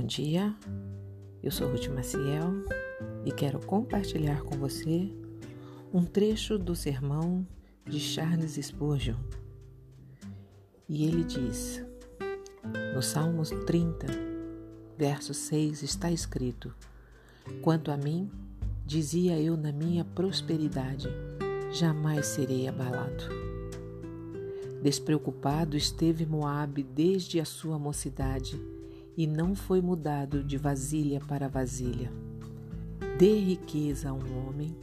dia, eu sou Ruth Maciel e quero compartilhar com você um trecho do sermão de Charles Spurgeon. E ele diz, no Salmos 30, verso 6, está escrito: Quanto a mim, dizia eu na minha prosperidade, jamais serei abalado. Despreocupado esteve Moabe desde a sua mocidade e não foi mudado de vasilha para vasilha. Dê riqueza a um homem,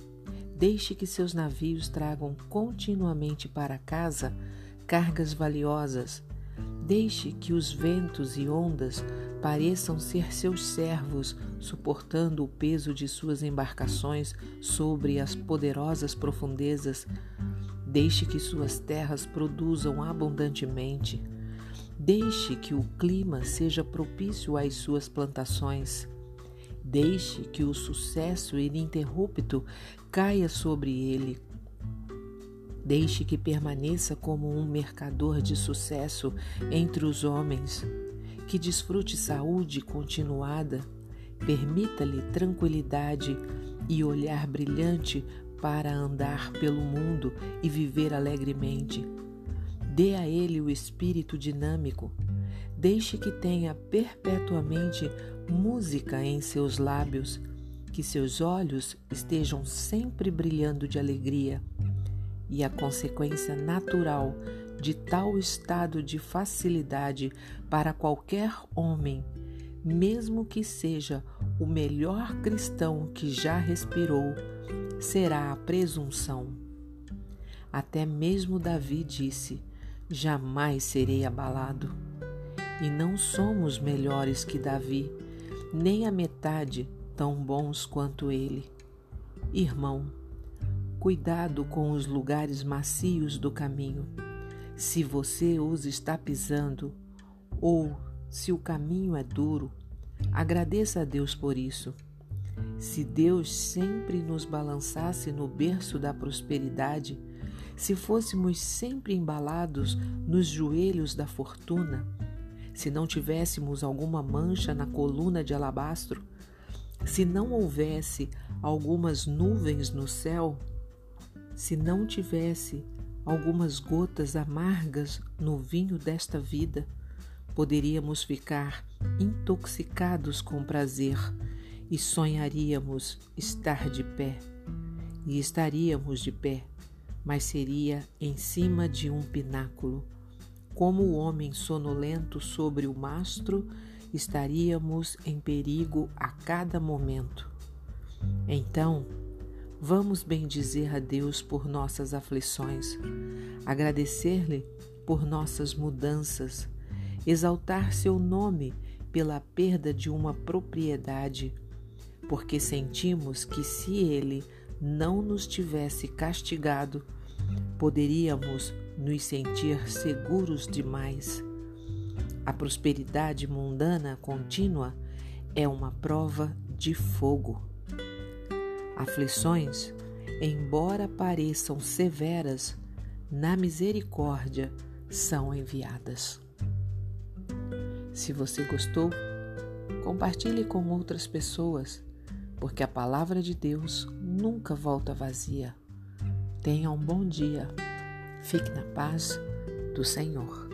deixe que seus navios tragam continuamente para casa cargas valiosas, deixe que os ventos e ondas pareçam ser seus servos, suportando o peso de suas embarcações sobre as poderosas profundezas Deixe que suas terras produzam abundantemente. Deixe que o clima seja propício às suas plantações. Deixe que o sucesso ininterrupto caia sobre ele. Deixe que permaneça como um mercador de sucesso entre os homens. Que desfrute saúde continuada. Permita-lhe tranquilidade e olhar brilhante para andar pelo mundo e viver alegremente. Dê a ele o espírito dinâmico. Deixe que tenha perpetuamente música em seus lábios, que seus olhos estejam sempre brilhando de alegria. E a consequência natural de tal estado de facilidade para qualquer homem, mesmo que seja o melhor cristão que já respirou, será a presunção. Até mesmo Davi disse: Jamais serei abalado. E não somos melhores que Davi, nem a metade tão bons quanto ele. Irmão, cuidado com os lugares macios do caminho. Se você os está pisando, ou se o caminho é duro, agradeça a Deus por isso. Se Deus sempre nos balançasse no berço da prosperidade, se fôssemos sempre embalados nos joelhos da fortuna, se não tivéssemos alguma mancha na coluna de alabastro, se não houvesse algumas nuvens no céu, se não tivesse algumas gotas amargas no vinho desta vida, poderíamos ficar intoxicados com prazer e sonharíamos estar de pé, e estaríamos de pé, mas seria em cima de um pináculo. Como o homem sonolento sobre o mastro, estaríamos em perigo a cada momento. Então, vamos bendizer a Deus por nossas aflições, agradecer-lhe por nossas mudanças, exaltar seu nome pela perda de uma propriedade porque sentimos que se ele não nos tivesse castigado, poderíamos nos sentir seguros demais. A prosperidade mundana contínua é uma prova de fogo. Aflições, embora pareçam severas, na misericórdia são enviadas. Se você gostou, compartilhe com outras pessoas porque a palavra de Deus nunca volta vazia. Tenha um bom dia. Fique na paz do Senhor.